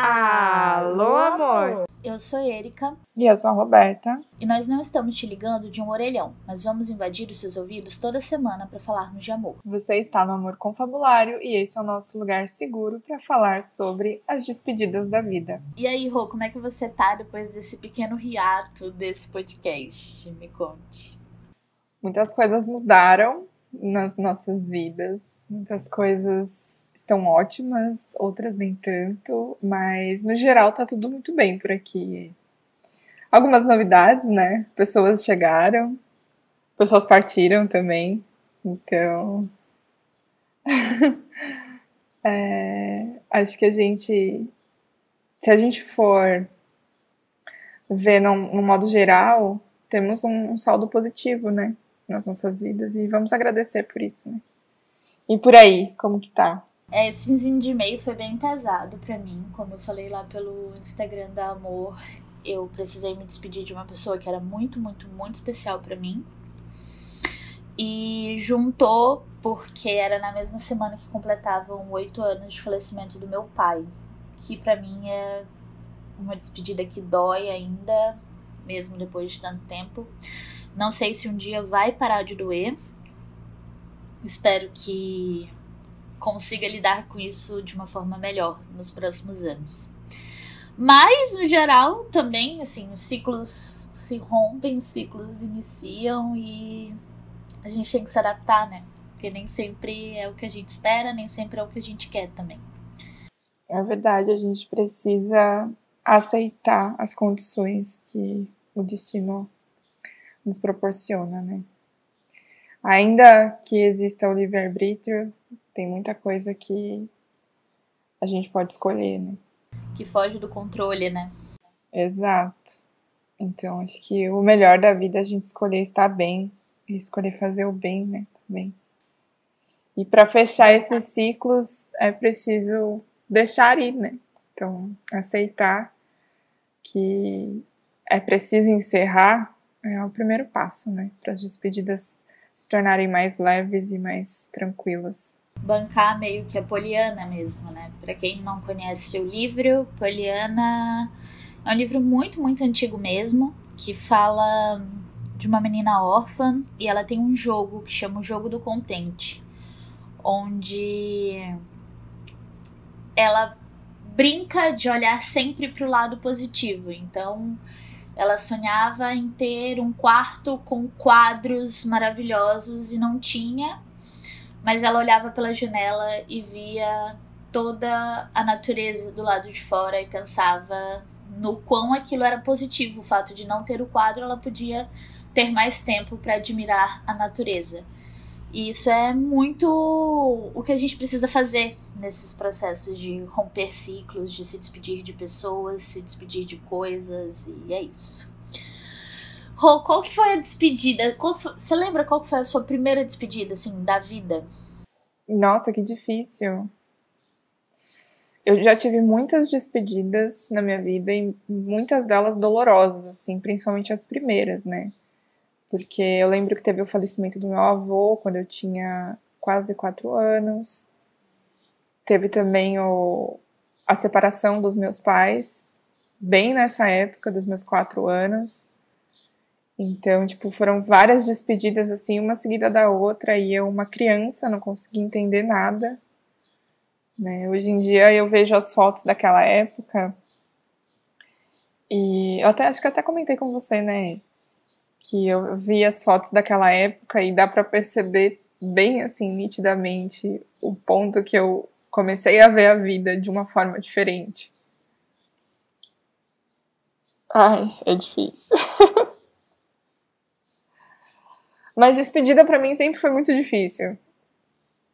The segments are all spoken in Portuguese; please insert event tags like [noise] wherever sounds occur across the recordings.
Alô, amor! Eu sou Erika. E eu sou a Roberta. E nós não estamos te ligando de um orelhão, mas vamos invadir os seus ouvidos toda semana para falarmos de amor. Você está no Amor Confabulário e esse é o nosso lugar seguro para falar sobre as despedidas da vida. E aí, Rô, como é que você tá depois desse pequeno hiato desse podcast? Me conte. Muitas coisas mudaram nas nossas vidas, muitas coisas estão ótimas, outras nem tanto, mas no geral tá tudo muito bem por aqui. Algumas novidades, né? Pessoas chegaram, pessoas partiram também, então. [laughs] é, acho que a gente. Se a gente for ver no, no modo geral, temos um, um saldo positivo, né? Nas nossas vidas e vamos agradecer por isso, né? E por aí, como que tá? É, esse finzinho de mês foi bem pesado para mim. Como eu falei lá pelo Instagram da Amor, eu precisei me despedir de uma pessoa que era muito, muito, muito especial para mim. E juntou porque era na mesma semana que completavam oito anos de falecimento do meu pai, que para mim é uma despedida que dói ainda, mesmo depois de tanto tempo. Não sei se um dia vai parar de doer. Espero que consiga lidar com isso de uma forma melhor nos próximos anos. Mas, no geral, também, assim, os ciclos se rompem, ciclos iniciam e a gente tem que se adaptar, né? Porque nem sempre é o que a gente espera, nem sempre é o que a gente quer também. É verdade, a gente precisa aceitar as condições que o destino nos proporciona, né? Ainda que exista o livre-arbítrio, tem muita coisa que a gente pode escolher, né? Que foge do controle, né? Exato. Então, acho que o melhor da vida é a gente escolher estar bem e escolher fazer o bem, né? Também. E para fechar esses ciclos é preciso deixar ir, né? Então, aceitar que é preciso encerrar é o primeiro passo, né? Para as despedidas se tornarem mais leves e mais tranquilas bancar meio que a Poliana mesmo, né? Para quem não conhece o livro, Poliana é um livro muito, muito antigo mesmo, que fala de uma menina órfã e ela tem um jogo que chama o Jogo do Contente, onde ela brinca de olhar sempre para o lado positivo. Então, ela sonhava em ter um quarto com quadros maravilhosos e não tinha, mas ela olhava pela janela e via toda a natureza do lado de fora e pensava no quão aquilo era positivo, o fato de não ter o quadro, ela podia ter mais tempo para admirar a natureza. E isso é muito o que a gente precisa fazer nesses processos de romper ciclos, de se despedir de pessoas, se despedir de coisas, e é isso. Rô, qual que foi a despedida? Foi, você lembra qual foi a sua primeira despedida, assim, da vida? Nossa, que difícil. Eu já tive muitas despedidas na minha vida e muitas delas dolorosas, assim, principalmente as primeiras, né? Porque eu lembro que teve o falecimento do meu avô quando eu tinha quase quatro anos. Teve também o, a separação dos meus pais, bem nessa época dos meus quatro anos. Então, tipo, foram várias despedidas assim, uma seguida da outra, e eu, uma criança, não conseguia entender nada. Né? Hoje em dia eu vejo as fotos daquela época. E eu até acho que até comentei com você, né? Que eu vi as fotos daquela época e dá para perceber bem assim nitidamente o ponto que eu comecei a ver a vida de uma forma diferente. Ai, é difícil. [laughs] Mas despedida para mim sempre foi muito difícil.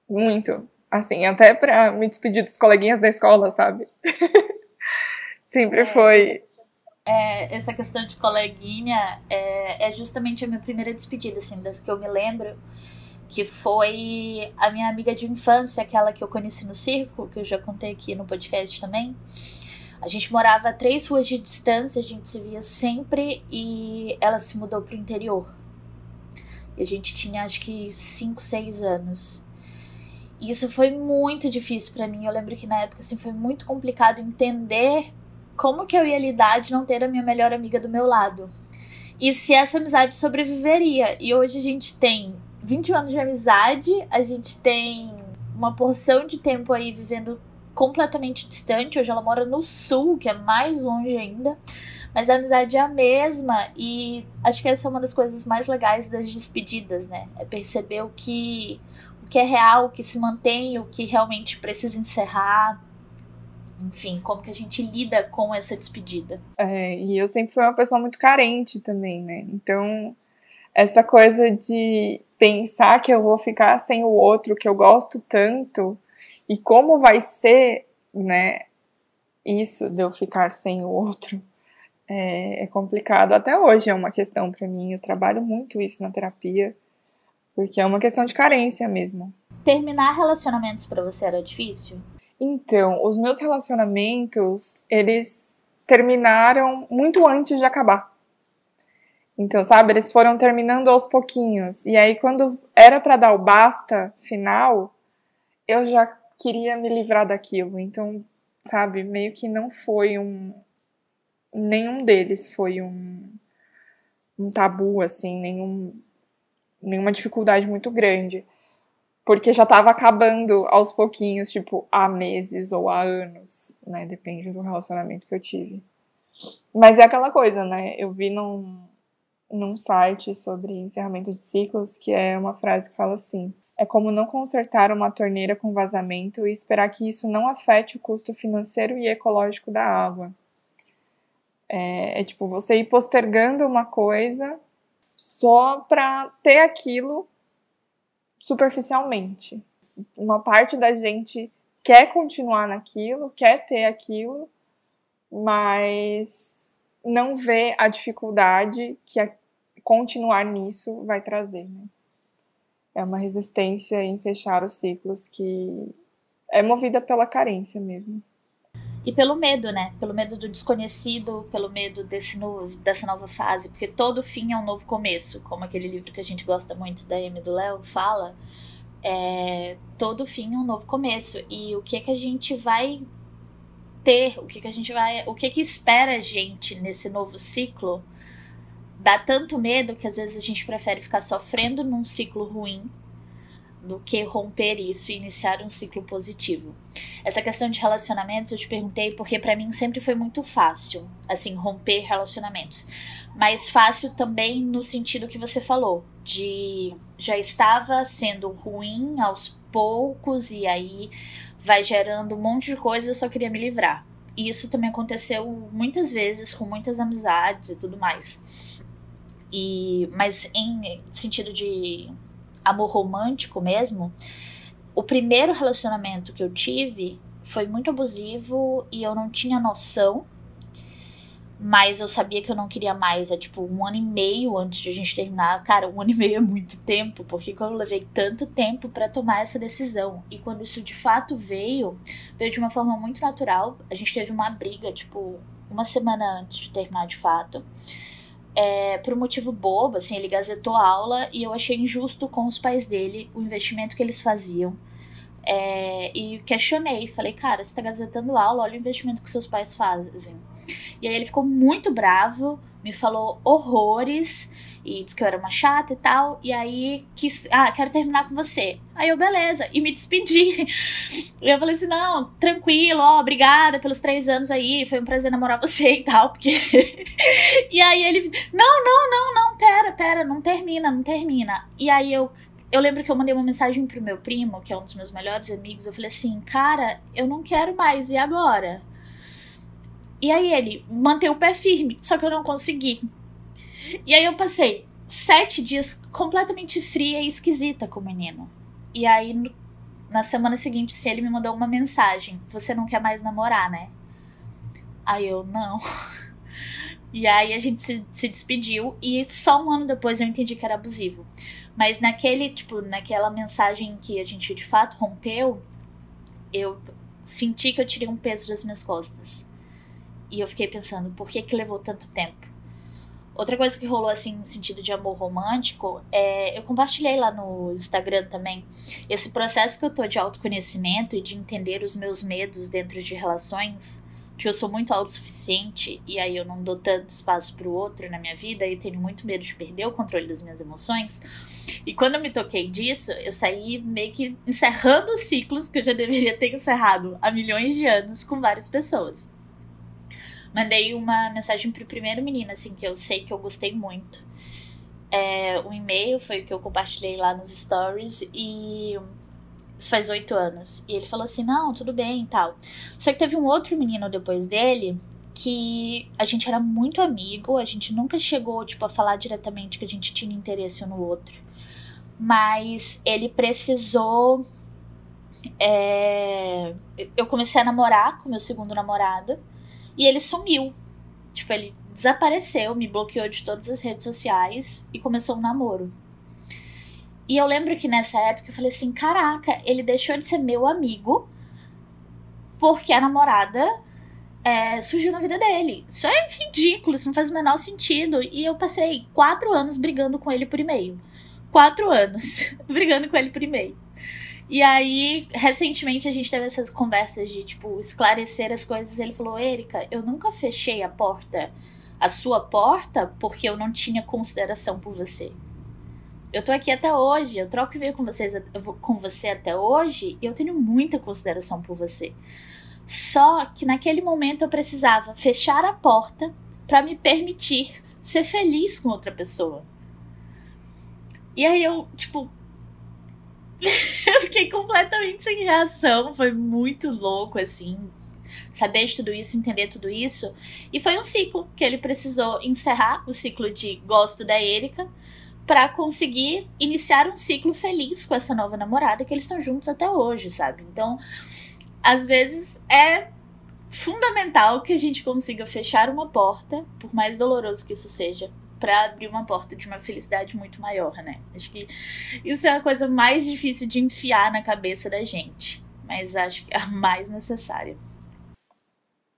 Muito. Assim, até pra me despedir dos coleguinhas da escola, sabe? [laughs] sempre é, foi. É, essa questão de coleguinha é, é justamente a minha primeira despedida, assim, das que eu me lembro que foi a minha amiga de infância, aquela que eu conheci no circo, que eu já contei aqui no podcast também. A gente morava a três ruas de distância, a gente se via sempre e ela se mudou pro interior. A gente tinha acho que 5, 6 anos. E isso foi muito difícil para mim. Eu lembro que na época assim foi muito complicado entender como que eu ia lidar de não ter a minha melhor amiga do meu lado. E se essa amizade sobreviveria. E hoje a gente tem 21 anos de amizade, a gente tem uma porção de tempo aí vivendo completamente distante. Hoje ela mora no sul, que é mais longe ainda. Mas a amizade é a mesma e acho que essa é uma das coisas mais legais das despedidas, né? É perceber o que o que é real, o que se mantém, o que realmente precisa encerrar. Enfim, como que a gente lida com essa despedida. É, e eu sempre fui uma pessoa muito carente também, né? Então, essa coisa de pensar que eu vou ficar sem o outro que eu gosto tanto e como vai ser, né? Isso de eu ficar sem o outro é, é complicado. Até hoje é uma questão para mim. Eu trabalho muito isso na terapia, porque é uma questão de carência mesmo. Terminar relacionamentos para você era difícil? Então, os meus relacionamentos, eles terminaram muito antes de acabar. Então, sabe, eles foram terminando aos pouquinhos. E aí, quando era para dar o basta final, eu já queria me livrar daquilo. Então, sabe, meio que não foi um. Nenhum deles foi um, um tabu, assim, nenhum, nenhuma dificuldade muito grande. Porque já tava acabando aos pouquinhos, tipo, há meses ou há anos, né? Depende do relacionamento que eu tive. Mas é aquela coisa, né? Eu vi num, num site sobre encerramento de ciclos que é uma frase que fala assim: é como não consertar uma torneira com vazamento e esperar que isso não afete o custo financeiro e ecológico da água. É, é tipo você ir postergando uma coisa só para ter aquilo superficialmente. Uma parte da gente quer continuar naquilo, quer ter aquilo, mas não vê a dificuldade que a continuar nisso vai trazer. Né? é uma resistência em fechar os ciclos que é movida pela carência mesmo. E pelo medo, né? Pelo medo do desconhecido, pelo medo desse novo, dessa nova fase, porque todo fim é um novo começo, como aquele livro que a gente gosta muito da Amy do Léo fala. É, todo fim é um novo começo. E o que é que a gente vai ter? O que, é que a gente vai. O que é que espera a gente nesse novo ciclo? dá tanto medo que às vezes a gente prefere ficar sofrendo num ciclo ruim do que romper isso e iniciar um ciclo positivo. Essa questão de relacionamentos eu te perguntei porque para mim sempre foi muito fácil, assim, romper relacionamentos. Mas fácil também no sentido que você falou, de já estava sendo ruim aos poucos e aí vai gerando um monte de coisa, eu só queria me livrar. E isso também aconteceu muitas vezes com muitas amizades e tudo mais. E, mas em sentido de amor romântico mesmo, o primeiro relacionamento que eu tive foi muito abusivo e eu não tinha noção. Mas eu sabia que eu não queria mais. É tipo um ano e meio antes de a gente terminar. Cara, um ano e meio é muito tempo, porque eu levei tanto tempo para tomar essa decisão. E quando isso de fato veio, veio de uma forma muito natural. A gente teve uma briga, tipo, uma semana antes de terminar de fato é, por um motivo bobo, assim, ele gazetou a aula e eu achei injusto com os pais dele o investimento que eles faziam. É, e questionei, falei, cara, você tá gazetando aula, olha o investimento que seus pais fazem. E aí ele ficou muito bravo, me falou horrores e disse que eu era uma chata e tal. E aí quis, ah, quero terminar com você. Aí eu, beleza, e me despedi. [laughs] E eu falei assim: não, tranquilo, ó, obrigada pelos três anos aí, foi um prazer namorar você e tal, porque. [laughs] e aí ele, não, não, não, não, pera, pera, não termina, não termina. E aí eu. Eu lembro que eu mandei uma mensagem pro meu primo, que é um dos meus melhores amigos. Eu falei assim: cara, eu não quero mais, e agora? E aí ele manteve o pé firme, só que eu não consegui. E aí eu passei sete dias completamente fria e esquisita com o menino. E aí, na semana seguinte, se ele me mandou uma mensagem: Você não quer mais namorar, né? Aí eu, não. [laughs] E aí a gente se, se despediu e só um ano depois eu entendi que era abusivo. Mas naquele, tipo, naquela mensagem que a gente de fato rompeu, eu senti que eu tirei um peso das minhas costas. E eu fiquei pensando, por que que levou tanto tempo? Outra coisa que rolou assim no sentido de amor romântico é eu compartilhei lá no Instagram também esse processo que eu tô de autoconhecimento e de entender os meus medos dentro de relações, que eu sou muito autossuficiente e aí eu não dou tanto espaço pro outro na minha vida e tenho muito medo de perder o controle das minhas emoções. E quando eu me toquei disso, eu saí meio que encerrando ciclos que eu já deveria ter encerrado há milhões de anos com várias pessoas mandei uma mensagem pro primeiro menino, assim, que eu sei que eu gostei muito. É, um e-mail foi o que eu compartilhei lá nos stories e isso faz oito anos. E ele falou assim: não, tudo bem e tal. Só que teve um outro menino depois dele que a gente era muito amigo, a gente nunca chegou, tipo, a falar diretamente que a gente tinha interesse um no outro. Mas ele precisou. É... Eu comecei a namorar com meu segundo namorado. E ele sumiu. Tipo, ele desapareceu, me bloqueou de todas as redes sociais e começou um namoro. E eu lembro que nessa época eu falei assim: caraca, ele deixou de ser meu amigo porque a namorada é, surgiu na vida dele. Isso é ridículo, isso não faz o menor sentido. E eu passei quatro anos brigando com ele por e-mail. Quatro anos [laughs] brigando com ele por e-mail. E aí, recentemente, a gente teve essas conversas de, tipo, esclarecer as coisas. Ele falou: Erika, eu nunca fechei a porta, a sua porta, porque eu não tinha consideração por você. Eu tô aqui até hoje, eu troco e-mail com, vocês, com você até hoje e eu tenho muita consideração por você. Só que naquele momento eu precisava fechar a porta para me permitir ser feliz com outra pessoa. E aí eu, tipo, [laughs] eu fiquei completamente sem reação. Foi muito louco, assim. Saber de tudo isso, entender tudo isso. E foi um ciclo que ele precisou encerrar o ciclo de gosto da Erika para conseguir iniciar um ciclo feliz com essa nova namorada que eles estão juntos até hoje, sabe? Então, às vezes é fundamental que a gente consiga fechar uma porta, por mais doloroso que isso seja, para abrir uma porta de uma felicidade muito maior, né? Acho que isso é a coisa mais difícil de enfiar na cabeça da gente, mas acho que é a mais necessária.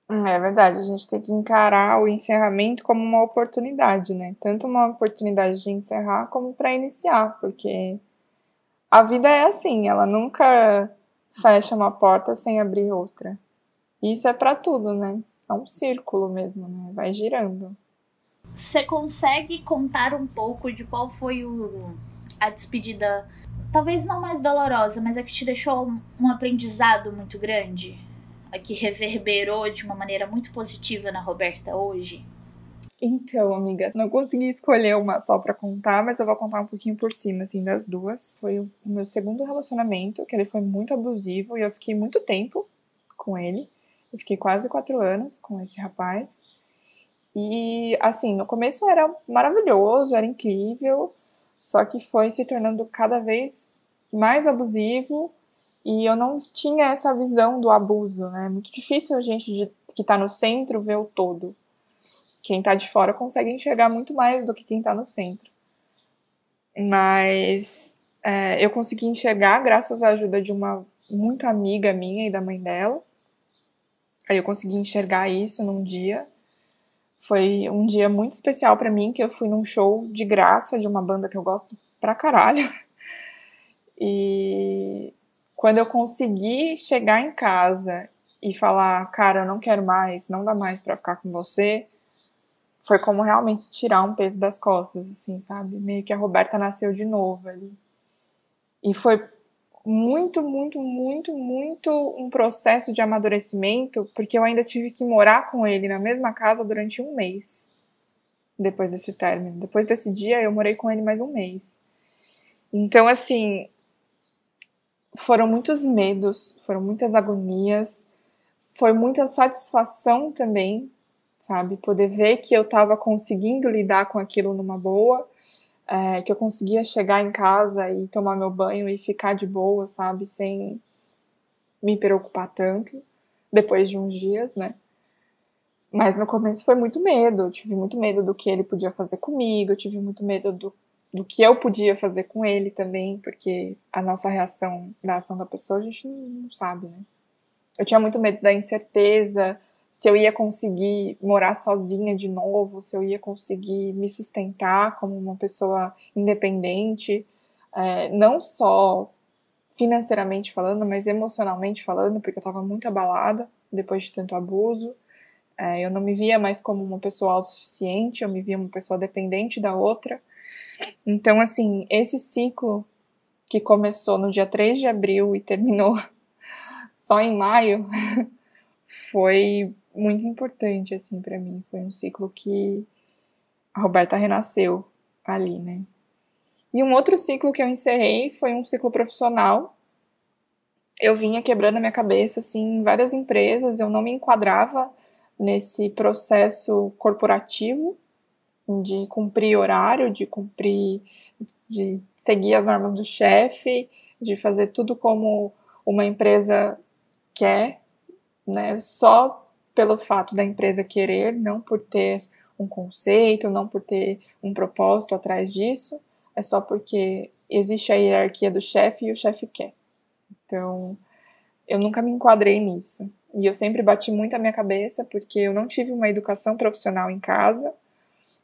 É verdade, a gente tem que encarar o encerramento como uma oportunidade, né? Tanto uma oportunidade de encerrar como para iniciar, porque a vida é assim, ela nunca fecha uma porta sem abrir outra. Isso é para tudo, né? É um círculo mesmo, né? Vai girando. Você consegue contar um pouco de qual foi o, a despedida, talvez não mais dolorosa, mas a que te deixou um aprendizado muito grande? A que reverberou de uma maneira muito positiva na Roberta hoje? Então, amiga, não consegui escolher uma só para contar, mas eu vou contar um pouquinho por cima, assim, das duas. Foi o meu segundo relacionamento, que ele foi muito abusivo e eu fiquei muito tempo com ele. Eu fiquei quase quatro anos com esse rapaz. E, assim, no começo era maravilhoso, era incrível, só que foi se tornando cada vez mais abusivo e eu não tinha essa visão do abuso, né? É muito difícil a gente de, que está no centro ver o todo. Quem está de fora consegue enxergar muito mais do que quem está no centro. Mas é, eu consegui enxergar graças à ajuda de uma muito amiga minha e da mãe dela. Aí eu consegui enxergar isso num dia foi um dia muito especial para mim, que eu fui num show de graça de uma banda que eu gosto pra caralho. [laughs] E quando eu consegui chegar em casa e falar, cara, eu não quero mais, não dá mais para ficar com você, foi como realmente tirar um peso das costas, assim, sabe? Meio que a Roberta nasceu de novo ali. E foi muito, muito, muito, muito um processo de amadurecimento, porque eu ainda tive que morar com ele na mesma casa durante um mês depois desse término. Depois desse dia, eu morei com ele mais um mês. Então, assim, foram muitos medos, foram muitas agonias, foi muita satisfação também, sabe? Poder ver que eu estava conseguindo lidar com aquilo numa boa é, que eu conseguia chegar em casa e tomar meu banho e ficar de boa, sabe, sem me preocupar tanto, depois de uns dias, né? Mas no começo foi muito medo, eu tive muito medo do que ele podia fazer comigo, eu tive muito medo do, do que eu podia fazer com ele também, porque a nossa reação da ação da pessoa a gente não sabe, né? Eu tinha muito medo da incerteza, se eu ia conseguir morar sozinha de novo, se eu ia conseguir me sustentar como uma pessoa independente, é, não só financeiramente falando, mas emocionalmente falando, porque eu estava muito abalada depois de tanto abuso. É, eu não me via mais como uma pessoa autossuficiente, eu me via uma pessoa dependente da outra. Então, assim, esse ciclo que começou no dia 3 de abril e terminou [laughs] só em maio, [laughs] foi muito importante, assim, para mim. Foi um ciclo que a Roberta renasceu ali, né? E um outro ciclo que eu encerrei foi um ciclo profissional. Eu vinha quebrando a minha cabeça, assim, em várias empresas, eu não me enquadrava nesse processo corporativo de cumprir horário, de cumprir, de seguir as normas do chefe, de fazer tudo como uma empresa quer, né? Só pelo fato da empresa querer, não por ter um conceito, não por ter um propósito atrás disso, é só porque existe a hierarquia do chefe e o chefe quer. Então, eu nunca me enquadrei nisso. E eu sempre bati muito a minha cabeça porque eu não tive uma educação profissional em casa.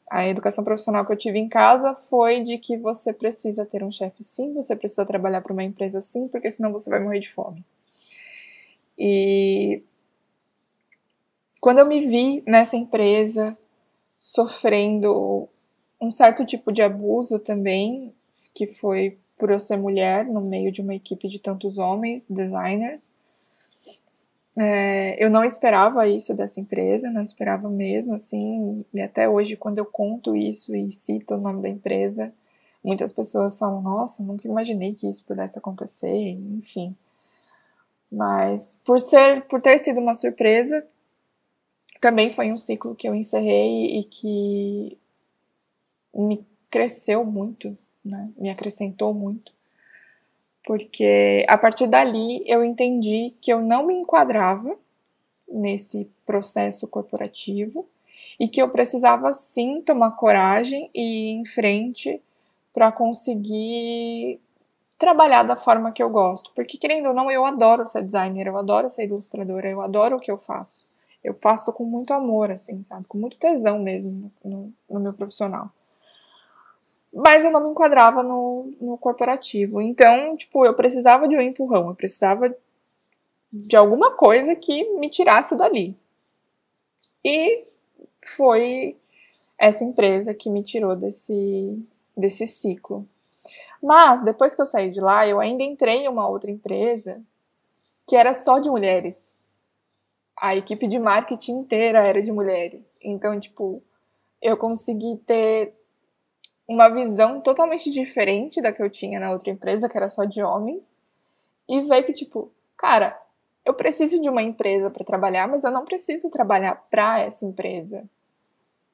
A educação profissional que eu tive em casa foi de que você precisa ter um chefe sim, você precisa trabalhar para uma empresa sim, porque senão você vai morrer de fome. E quando eu me vi nessa empresa sofrendo um certo tipo de abuso também, que foi por eu ser mulher no meio de uma equipe de tantos homens, designers, é, eu não esperava isso dessa empresa, não esperava mesmo, assim, e até hoje, quando eu conto isso e cito o nome da empresa, muitas pessoas falam, nossa, nunca imaginei que isso pudesse acontecer, enfim. Mas por ser, por ter sido uma surpresa, também foi um ciclo que eu encerrei e que me cresceu muito, né? Me acrescentou muito. Porque a partir dali eu entendi que eu não me enquadrava nesse processo corporativo e que eu precisava sim tomar coragem e ir em frente para conseguir trabalhar da forma que eu gosto. Porque, querendo ou não, eu adoro ser designer, eu adoro ser ilustradora, eu adoro o que eu faço. Eu faço com muito amor, assim, sabe? Com muito tesão mesmo no, no meu profissional. Mas eu não me enquadrava no, no corporativo. Então, tipo, eu precisava de um empurrão, eu precisava de alguma coisa que me tirasse dali. E foi essa empresa que me tirou desse, desse ciclo. Mas depois que eu saí de lá, eu ainda entrei em uma outra empresa que era só de mulheres. A equipe de marketing inteira era de mulheres. Então, tipo, eu consegui ter uma visão totalmente diferente da que eu tinha na outra empresa, que era só de homens, e ver que, tipo, cara, eu preciso de uma empresa para trabalhar, mas eu não preciso trabalhar para essa empresa,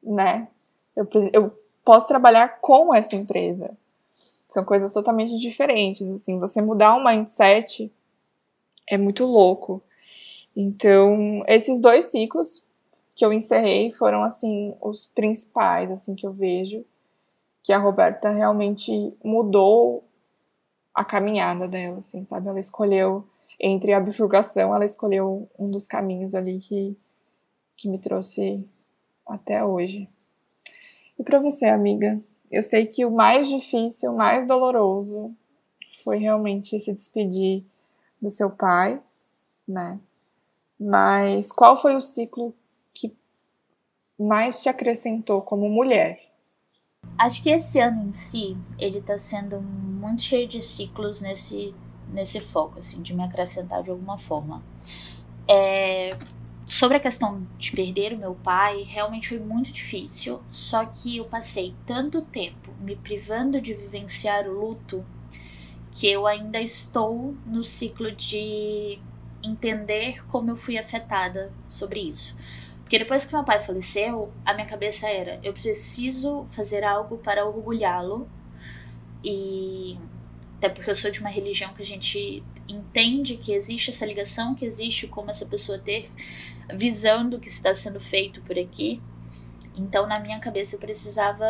né? Eu, eu posso trabalhar com essa empresa. São coisas totalmente diferentes, assim. Você mudar um mindset é muito louco. Então, esses dois ciclos que eu encerrei foram, assim, os principais, assim, que eu vejo que a Roberta realmente mudou a caminhada dela, assim, sabe? Ela escolheu, entre a bifurcação, ela escolheu um dos caminhos ali que, que me trouxe até hoje. E para você, amiga? Eu sei que o mais difícil, o mais doloroso foi realmente se despedir do seu pai, né? Mas qual foi o ciclo que mais te acrescentou como mulher? Acho que esse ano em si, ele tá sendo muito cheio de ciclos nesse, nesse foco, assim, de me acrescentar de alguma forma. É, sobre a questão de perder o meu pai, realmente foi muito difícil, só que eu passei tanto tempo me privando de vivenciar o luto que eu ainda estou no ciclo de entender como eu fui afetada sobre isso. Porque depois que meu pai faleceu, a minha cabeça era: eu preciso fazer algo para orgulhá-lo. E até porque eu sou de uma religião que a gente entende que existe essa ligação, que existe como essa pessoa ter visão do que está sendo feito por aqui. Então, na minha cabeça, eu precisava.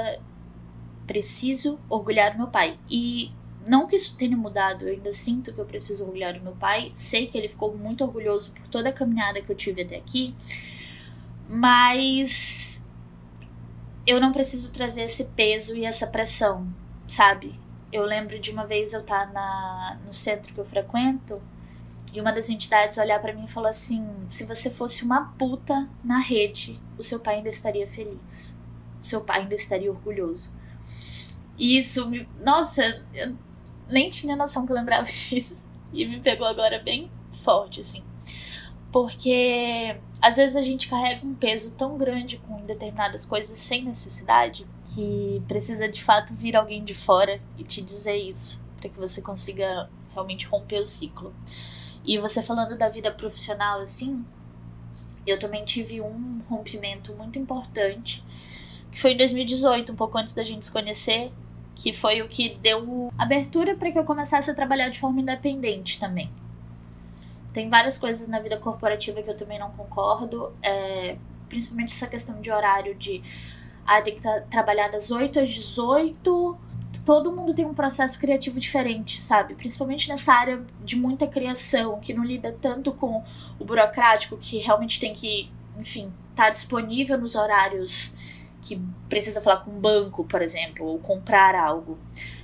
Preciso orgulhar meu pai. E não que isso tenha mudado, eu ainda sinto que eu preciso orgulhar do meu pai. Sei que ele ficou muito orgulhoso por toda a caminhada que eu tive até aqui. Mas eu não preciso trazer esse peso e essa pressão, sabe? Eu lembro de uma vez eu estar tá na, no centro que eu frequento e uma das entidades olhar para mim e falar assim: se você fosse uma puta na rede, o seu pai ainda estaria feliz. O seu pai ainda estaria orgulhoso. E isso me. Nossa, eu nem tinha noção que eu lembrava [laughs] disso. E me pegou agora bem forte, assim. Porque às vezes a gente carrega um peso tão grande com determinadas coisas sem necessidade que precisa de fato vir alguém de fora e te dizer isso, para que você consiga realmente romper o ciclo. E você falando da vida profissional assim, eu também tive um rompimento muito importante, que foi em 2018, um pouco antes da gente se conhecer, que foi o que deu abertura para que eu começasse a trabalhar de forma independente também. Tem várias coisas na vida corporativa que eu também não concordo, é, principalmente essa questão de horário de ah, tem que trabalhar das 8 às 18 todo mundo tem um processo criativo diferente, sabe? Principalmente nessa área de muita criação, que não lida tanto com o burocrático, que realmente tem que, enfim, tá disponível nos horários que precisa falar com um banco, por exemplo, ou comprar algo.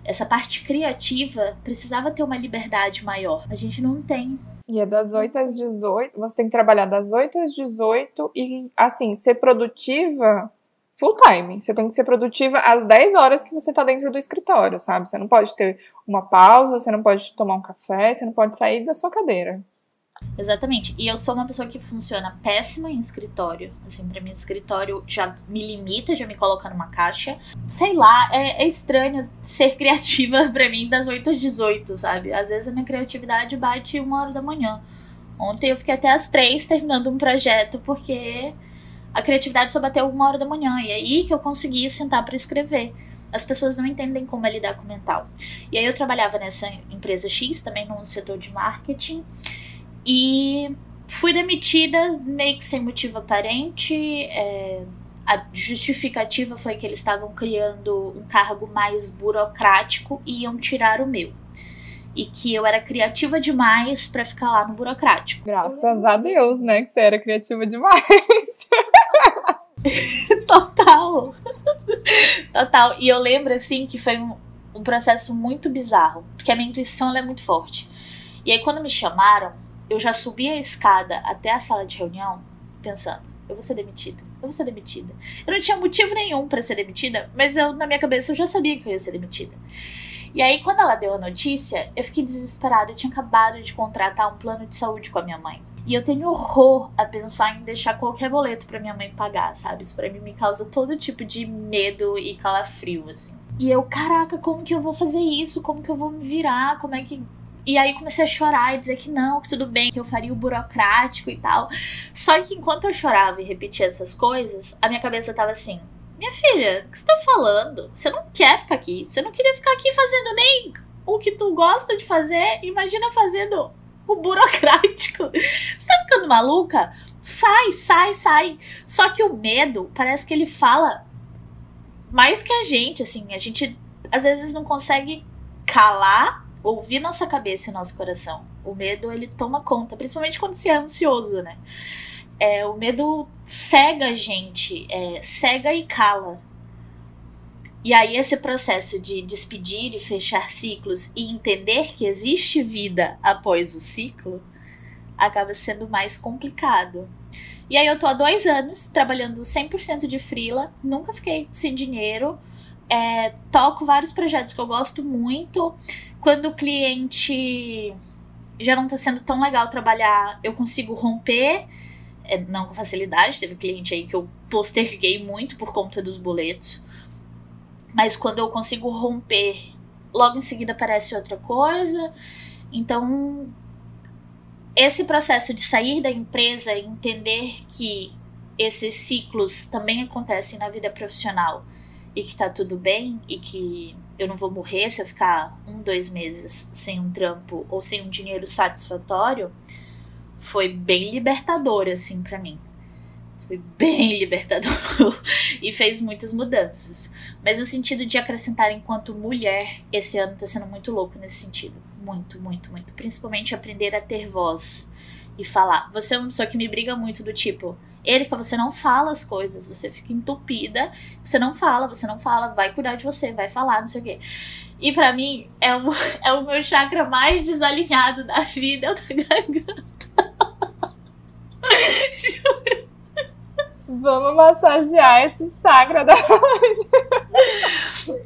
Essa parte criativa precisava ter uma liberdade maior. A gente não tem. E é das 8 às 18, você tem que trabalhar das 8 às 18 e, assim, ser produtiva full time. Você tem que ser produtiva às 10 horas que você está dentro do escritório, sabe? Você não pode ter uma pausa, você não pode tomar um café, você não pode sair da sua cadeira. Exatamente. E eu sou uma pessoa que funciona péssima em escritório. Assim, pra mim, escritório já me limita, já me coloca numa caixa. Sei lá, é, é estranho ser [laughs] criativa pra mim das 8 às 18, sabe? Às vezes a minha criatividade bate uma hora da manhã. Ontem eu fiquei até às três terminando um projeto porque a criatividade só bateu uma hora da manhã. E é aí que eu consegui sentar para escrever. As pessoas não entendem como é lidar com o mental. E aí eu trabalhava nessa empresa X, também no setor de marketing. E fui demitida meio que sem motivo aparente. É, a justificativa foi que eles estavam criando um cargo mais burocrático e iam tirar o meu e que eu era criativa demais para ficar lá no burocrático. Graças a Deus, né, que você era criativa demais. [laughs] Total. Total. E eu lembro assim que foi um, um processo muito bizarro, porque a minha intuição é muito forte. E aí quando me chamaram, eu já subi a escada até a sala de reunião pensando, eu vou ser demitida. Eu vou ser demitida. Eu não tinha motivo nenhum para ser demitida, mas eu na minha cabeça eu já sabia que eu ia ser demitida. E aí, quando ela deu a notícia, eu fiquei desesperada. Eu tinha acabado de contratar um plano de saúde com a minha mãe. E eu tenho horror a pensar em deixar qualquer boleto para minha mãe pagar, sabe? Isso pra mim me causa todo tipo de medo e calafrio, assim. E eu, caraca, como que eu vou fazer isso? Como que eu vou me virar? Como é que. E aí comecei a chorar e dizer que não, que tudo bem, que eu faria o burocrático e tal. Só que enquanto eu chorava e repetia essas coisas, a minha cabeça tava assim: minha filha, o que você tá falando? Você não quer ficar aqui. Você não queria ficar aqui fazendo nem o que tu gosta de fazer. Imagina fazendo o burocrático. [laughs] Você tá ficando maluca? Sai, sai, sai. Só que o medo, parece que ele fala mais que a gente, assim. A gente às vezes não consegue calar, ouvir nossa cabeça e nosso coração. O medo, ele toma conta, principalmente quando se é ansioso, né? É, o medo cega a gente, é, cega e cala. E aí, esse processo de despedir e fechar ciclos e entender que existe vida após o ciclo acaba sendo mais complicado. E aí, eu tô há dois anos trabalhando 100% de freela, nunca fiquei sem dinheiro, é, toco vários projetos que eu gosto muito. Quando o cliente já não tá sendo tão legal trabalhar, eu consigo romper é, não com facilidade, teve cliente aí que eu posterguei muito por conta dos boletos. Mas quando eu consigo romper, logo em seguida aparece outra coisa. Então, esse processo de sair da empresa e entender que esses ciclos também acontecem na vida profissional e que tá tudo bem e que eu não vou morrer se eu ficar um, dois meses sem um trampo ou sem um dinheiro satisfatório foi bem libertador, assim, para mim. Foi bem [laughs] libertador e fez muitas mudanças. Mas o sentido de acrescentar enquanto mulher, esse ano tá sendo muito louco nesse sentido. Muito, muito, muito. Principalmente aprender a ter voz e falar. Você é uma pessoa que me briga muito do tipo, Erika, você não fala as coisas, você fica entupida, você não fala, você não fala, vai cuidar de você, vai falar, não sei o quê. E para mim, é o, [laughs] é o meu chakra mais desalinhado da vida, é [laughs] o da garganta. [laughs] Juro. Vamos massagear esse chakra da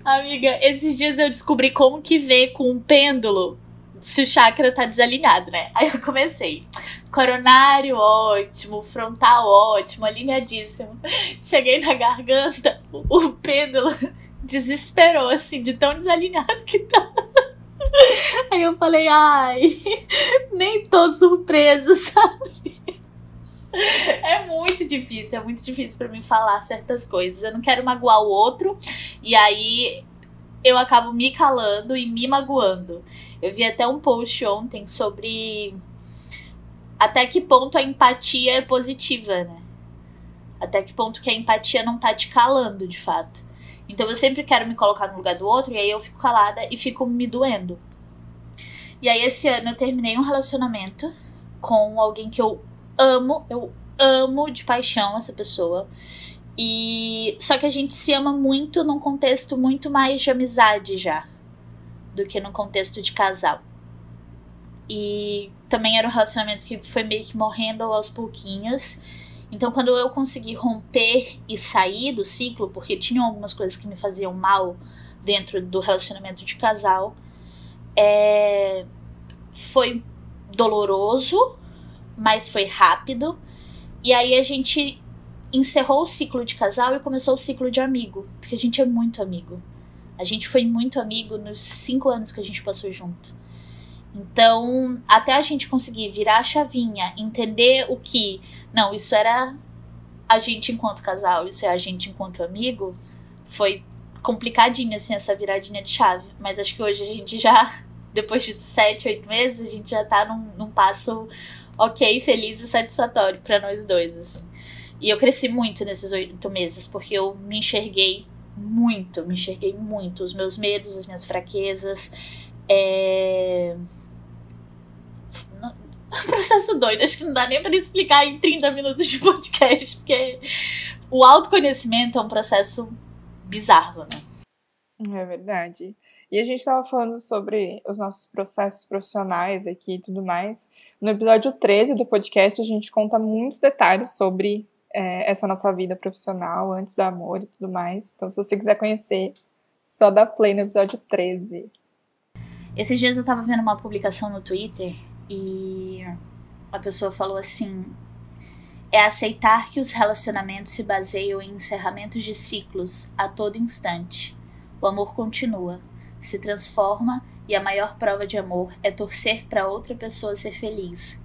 Amiga, esses dias eu descobri como que vê com um pêndulo se o chakra tá desalinhado, né? Aí eu comecei. Coronário ótimo, frontal ótimo, alinhadíssimo. Cheguei na garganta, o pêndulo desesperou, assim, de tão desalinhado que tá. Aí eu falei, ai, nem tô surpresa, sabe? É muito difícil, é muito difícil para mim falar certas coisas. Eu não quero magoar o outro, e aí eu acabo me calando e me magoando. Eu vi até um post ontem sobre até que ponto a empatia é positiva, né? Até que ponto que a empatia não tá te calando, de fato. Então eu sempre quero me colocar no lugar do outro e aí eu fico calada e fico me doendo. E aí esse ano eu terminei um relacionamento com alguém que eu amo, eu amo de paixão essa pessoa. E só que a gente se ama muito num contexto muito mais de amizade já do que no contexto de casal. E também era um relacionamento que foi meio que morrendo aos pouquinhos. Então, quando eu consegui romper e sair do ciclo, porque tinham algumas coisas que me faziam mal dentro do relacionamento de casal, é... foi doloroso, mas foi rápido. E aí a gente encerrou o ciclo de casal e começou o ciclo de amigo, porque a gente é muito amigo. A gente foi muito amigo nos cinco anos que a gente passou junto. Então, até a gente conseguir virar a chavinha, entender o que, não, isso era a gente enquanto casal, isso é a gente enquanto amigo, foi complicadinha, assim, essa viradinha de chave. Mas acho que hoje a gente já, [laughs] depois de sete, oito meses, a gente já tá num, num passo ok, feliz e satisfatório para nós dois, assim. E eu cresci muito nesses oito meses, porque eu me enxerguei muito, me enxerguei muito. Os meus medos, as minhas fraquezas. É... Um [laughs] processo doido, acho que não dá nem para explicar em 30 minutos de podcast, porque o autoconhecimento é um processo bizarro, né? É verdade. E a gente estava falando sobre os nossos processos profissionais aqui e tudo mais. No episódio 13 do podcast, a gente conta muitos detalhes sobre é, essa nossa vida profissional, antes do amor e tudo mais. Então, se você quiser conhecer, só dá play no episódio 13. Esses dias eu tava vendo uma publicação no Twitter e a pessoa falou assim: é aceitar que os relacionamentos se baseiam em encerramentos de ciclos a todo instante. O amor continua se transforma e a maior prova de amor é torcer para outra pessoa ser feliz,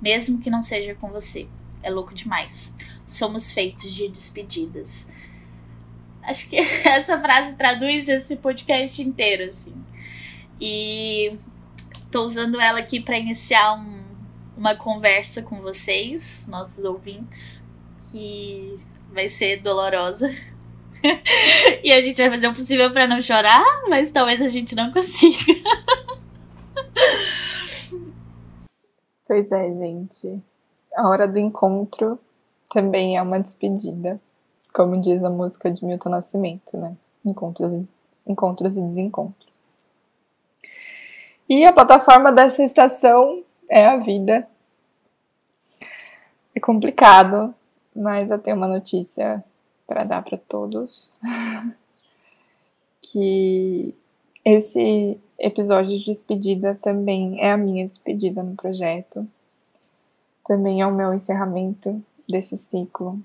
mesmo que não seja com você. É louco demais. Somos feitos de despedidas. Acho que [laughs] essa frase traduz esse podcast inteiro, assim. E tô usando ela aqui para iniciar um, uma conversa com vocês, nossos ouvintes, que vai ser dolorosa [laughs] e a gente vai fazer o possível para não chorar, mas talvez a gente não consiga. [laughs] pois é, gente. A hora do encontro também é uma despedida, como diz a música de Milton Nascimento, né? Encontros, encontros e desencontros. E a plataforma dessa estação é a vida. É complicado, mas eu tenho uma notícia para dar para todos [laughs] que esse episódio de despedida também é a minha despedida no projeto. Também é o meu encerramento desse ciclo.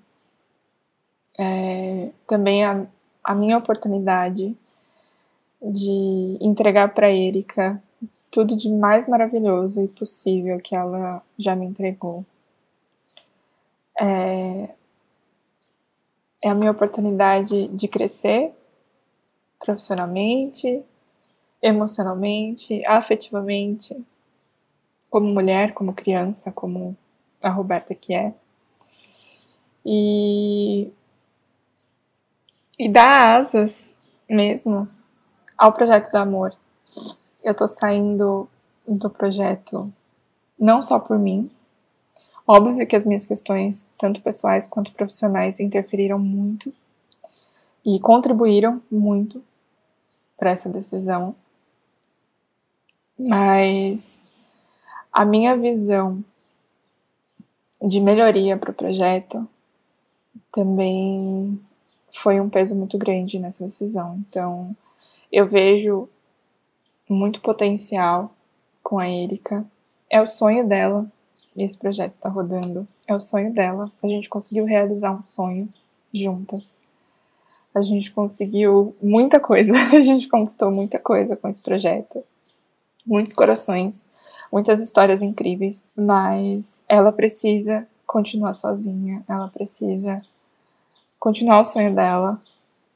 É, também a, a minha oportunidade de entregar para Erika tudo de mais maravilhoso e possível que ela já me entregou. É, é a minha oportunidade de crescer profissionalmente, emocionalmente, afetivamente, como mulher, como criança, como a Roberta que é. E, e dar asas mesmo ao projeto do amor. Eu tô saindo do projeto não só por mim, Óbvio que as minhas questões, tanto pessoais quanto profissionais, interferiram muito e contribuíram muito para essa decisão. Mas a minha visão de melhoria para o projeto também foi um peso muito grande nessa decisão. Então, eu vejo muito potencial com a Erika. É o sonho dela. Esse projeto está rodando. É o sonho dela. A gente conseguiu realizar um sonho juntas. A gente conseguiu muita coisa. [laughs] A gente conquistou muita coisa com esse projeto. Muitos corações, muitas histórias incríveis. Mas ela precisa continuar sozinha. Ela precisa continuar o sonho dela.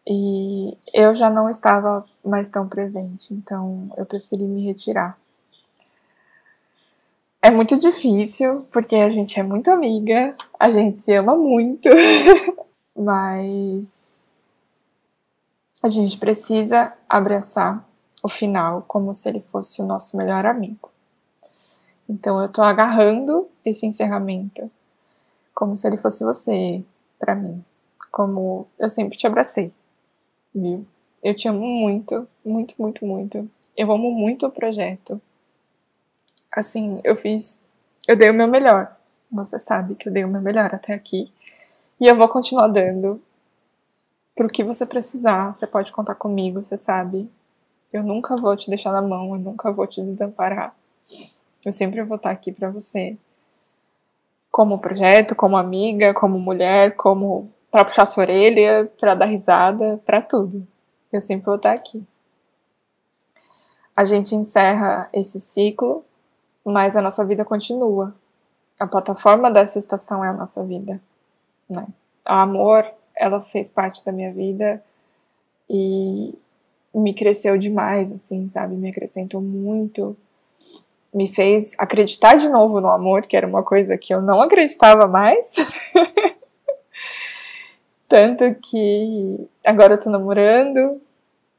E eu já não estava mais tão presente, então eu preferi me retirar. É muito difícil, porque a gente é muito amiga, a gente se ama muito, [laughs] mas a gente precisa abraçar o final como se ele fosse o nosso melhor amigo. Então eu tô agarrando esse encerramento como se ele fosse você para mim, como eu sempre te abracei, viu? Eu te amo muito, muito, muito, muito. Eu amo muito o projeto. Assim, eu fiz. Eu dei o meu melhor. Você sabe que eu dei o meu melhor até aqui. E eu vou continuar dando. Pro que você precisar, você pode contar comigo, você sabe. Eu nunca vou te deixar na mão, eu nunca vou te desamparar. Eu sempre vou estar aqui para você. Como projeto, como amiga, como mulher, como para puxar sua orelha, para dar risada, para tudo. Eu sempre vou estar aqui. A gente encerra esse ciclo, mas a nossa vida continua. A plataforma dessa estação é a nossa vida, né? A amor, ela fez parte da minha vida e me cresceu demais, assim, sabe? Me acrescentou muito. Me fez acreditar de novo no amor, que era uma coisa que eu não acreditava mais. [laughs] Tanto que agora eu tô namorando,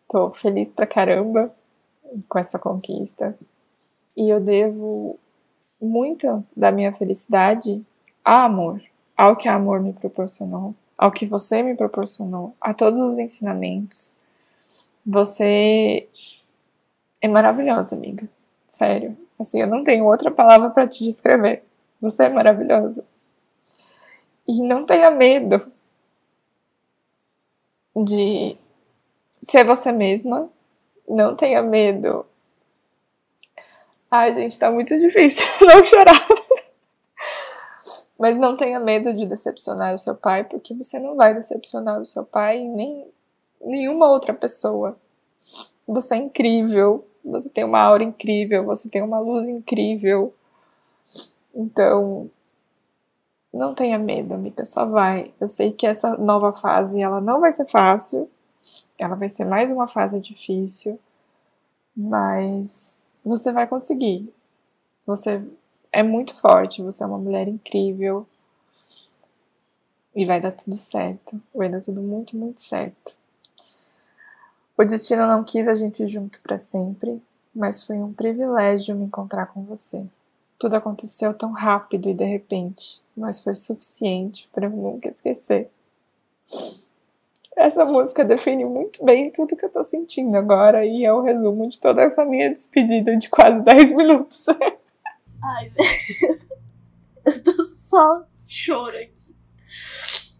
tô feliz pra caramba com essa conquista. E eu devo muito da minha felicidade a amor, ao que amor me proporcionou, ao que você me proporcionou, a todos os ensinamentos. Você é maravilhosa, amiga. Sério. Assim, eu não tenho outra palavra para te descrever. Você é maravilhosa. E não tenha medo de ser você mesma, não tenha medo. Ai, gente, tá muito difícil [laughs] não chorar. Mas não tenha medo de decepcionar o seu pai, porque você não vai decepcionar o seu pai nem nenhuma outra pessoa. Você é incrível, você tem uma aura incrível, você tem uma luz incrível. Então, não tenha medo, amiga, só vai. Eu sei que essa nova fase ela não vai ser fácil. Ela vai ser mais uma fase difícil, mas você vai conseguir. Você é muito forte, você é uma mulher incrível. E vai dar tudo certo. Vai dar tudo muito, muito certo. O destino não quis a gente junto para sempre, mas foi um privilégio me encontrar com você. Tudo aconteceu tão rápido e de repente, mas foi suficiente para eu nunca esquecer. Essa música define muito bem tudo que eu tô sentindo agora e é o resumo de toda essa minha despedida de quase 10 minutos. [laughs] Ai. [laughs] Eu tô só choro aqui.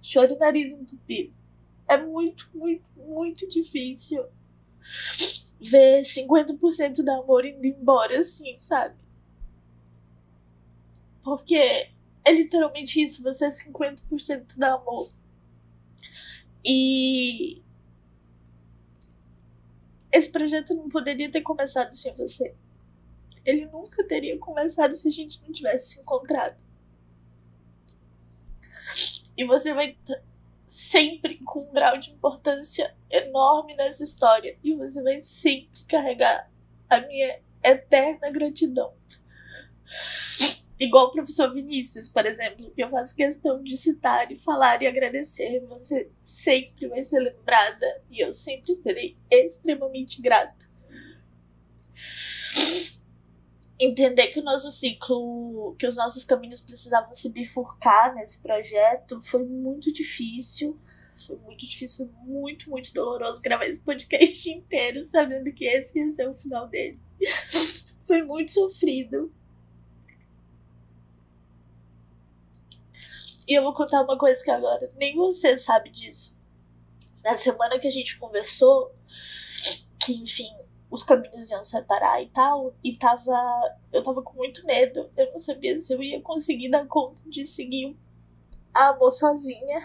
Choro e nariz entupido. É muito, muito, muito difícil ver 50% do amor indo embora assim, sabe? Porque é literalmente isso, você é 50% do amor. E esse projeto não poderia ter começado sem você. Ele nunca teria começado se a gente não tivesse se encontrado. E você vai sempre com um grau de importância enorme nessa história. E você vai sempre carregar a minha eterna gratidão. Igual o professor Vinícius, por exemplo, que eu faço questão de citar e falar e agradecer. Você sempre vai ser lembrada e eu sempre serei extremamente grata. Entender que o nosso ciclo, que os nossos caminhos precisavam se bifurcar nesse projeto foi muito difícil. Foi muito difícil, foi muito, muito doloroso gravar esse podcast inteiro sabendo que esse ia ser o final dele. [laughs] foi muito sofrido. E eu vou contar uma coisa que agora nem você sabe disso. Na semana que a gente conversou, que enfim, os caminhos iam separar e tal, e tava. Eu tava com muito medo. Eu não sabia se eu ia conseguir dar conta de seguir a amor sozinha.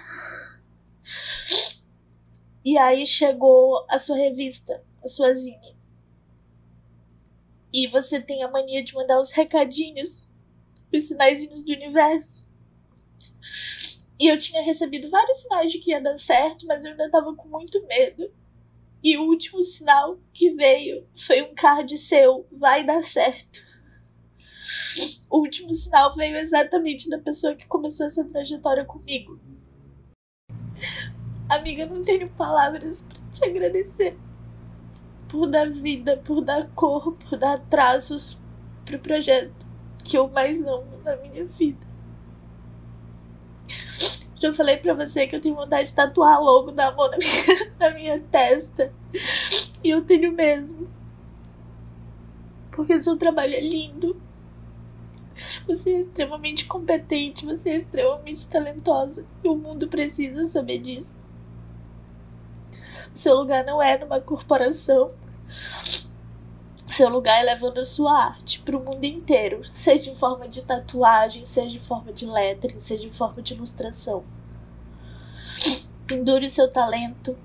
E aí chegou a sua revista, a sua zine. E você tem a mania de mandar os recadinhos, os sinaizinhos do universo. E eu tinha recebido vários sinais de que ia dar certo, mas eu ainda tava com muito medo. E o último sinal que veio foi um card seu, vai dar certo. O último sinal veio exatamente da pessoa que começou essa trajetória comigo. Amiga, não tenho palavras para te agradecer por dar vida, por dar cor, por dar traços pro projeto que eu mais amo na minha vida. Já falei pra você que eu tenho vontade de tatuar logo da mão na minha, [laughs] na minha testa. E eu tenho mesmo. Porque seu trabalho é lindo. Você é extremamente competente, você é extremamente talentosa. E o mundo precisa saber disso. Seu lugar não é numa corporação. Seu lugar é levando a sua arte para o mundo inteiro, seja em forma de tatuagem, seja em forma de lettering, seja em forma de ilustração. Pendure o seu talento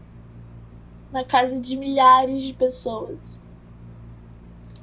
na casa de milhares de pessoas.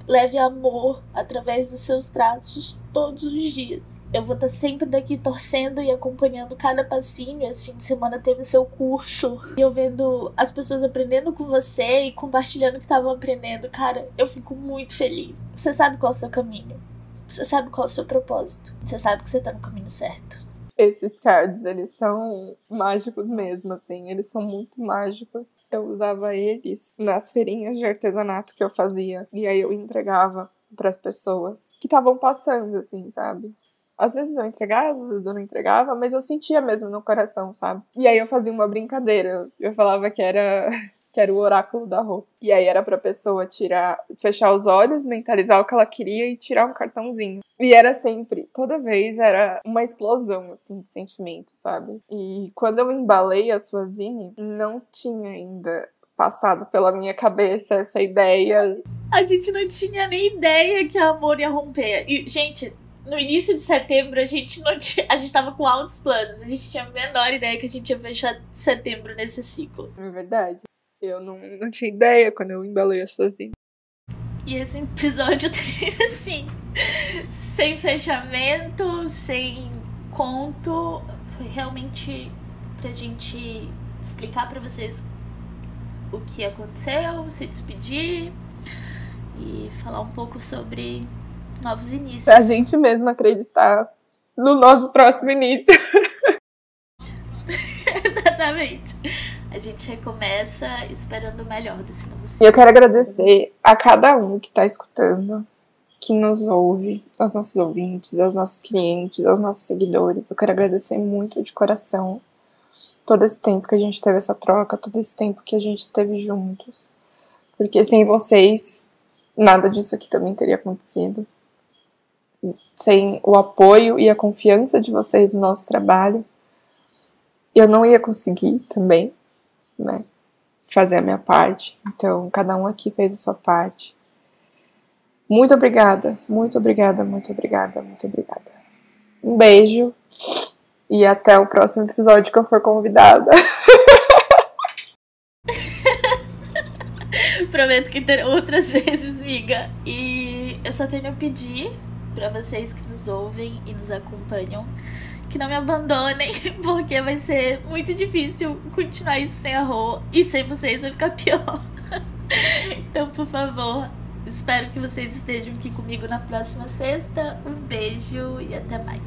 Leve amor através dos seus traços todos os dias. Eu vou estar sempre daqui torcendo e acompanhando cada passinho. Esse fim de semana teve seu curso. E eu vendo as pessoas aprendendo com você e compartilhando o que estavam aprendendo. Cara, eu fico muito feliz. Você sabe qual é o seu caminho. Você sabe qual é o seu propósito. Você sabe que você está no caminho certo esses cards, eles são mágicos mesmo, assim, eles são muito mágicos. Eu usava eles nas feirinhas de artesanato que eu fazia, e aí eu entregava para as pessoas que estavam passando, assim, sabe? Às vezes eu entregava, às vezes eu não entregava, mas eu sentia mesmo no coração, sabe? E aí eu fazia uma brincadeira. Eu falava que era que era o oráculo da roupa. E aí era pra pessoa tirar, fechar os olhos, mentalizar o que ela queria e tirar um cartãozinho. E era sempre, toda vez era uma explosão, assim, de sentimento, sabe? E quando eu embalei a sua zine, não tinha ainda passado pela minha cabeça essa ideia. A gente não tinha nem ideia que a amor ia romper. E, gente, no início de setembro a gente não tinha, a gente tava com altos planos. A gente tinha a menor ideia que a gente ia fechar setembro nesse ciclo. É verdade. Eu não, não tinha ideia quando eu embalei sozinha. E esse episódio [laughs] tem assim, sem fechamento, sem conto. Foi realmente pra gente explicar para vocês o que aconteceu, se despedir e falar um pouco sobre novos inícios. Pra gente mesmo acreditar no nosso próximo início. [laughs] Exatamente a gente recomeça esperando o melhor desse novo ciclo. E eu quero agradecer a cada um que está escutando, que nos ouve, aos nossos ouvintes, aos nossos clientes, aos nossos seguidores. Eu quero agradecer muito de coração todo esse tempo que a gente teve essa troca, todo esse tempo que a gente esteve juntos. Porque sem vocês, nada disso aqui também teria acontecido. Sem o apoio e a confiança de vocês no nosso trabalho, eu não ia conseguir também né? Fazer a minha parte. Então, cada um aqui fez a sua parte. Muito obrigada, muito obrigada, muito obrigada, muito obrigada. Um beijo e até o próximo episódio que eu for convidada. [laughs] Prometo que terão outras [laughs] vezes, miga. E eu só tenho a pedir para vocês que nos ouvem e nos acompanham que não me abandonem, [laughs] porque vai ser muito difícil continuar isso sem a Rô e sem vocês vai ficar pior. [laughs] então, por favor, espero que vocês estejam aqui comigo na próxima sexta. Um beijo e até mais.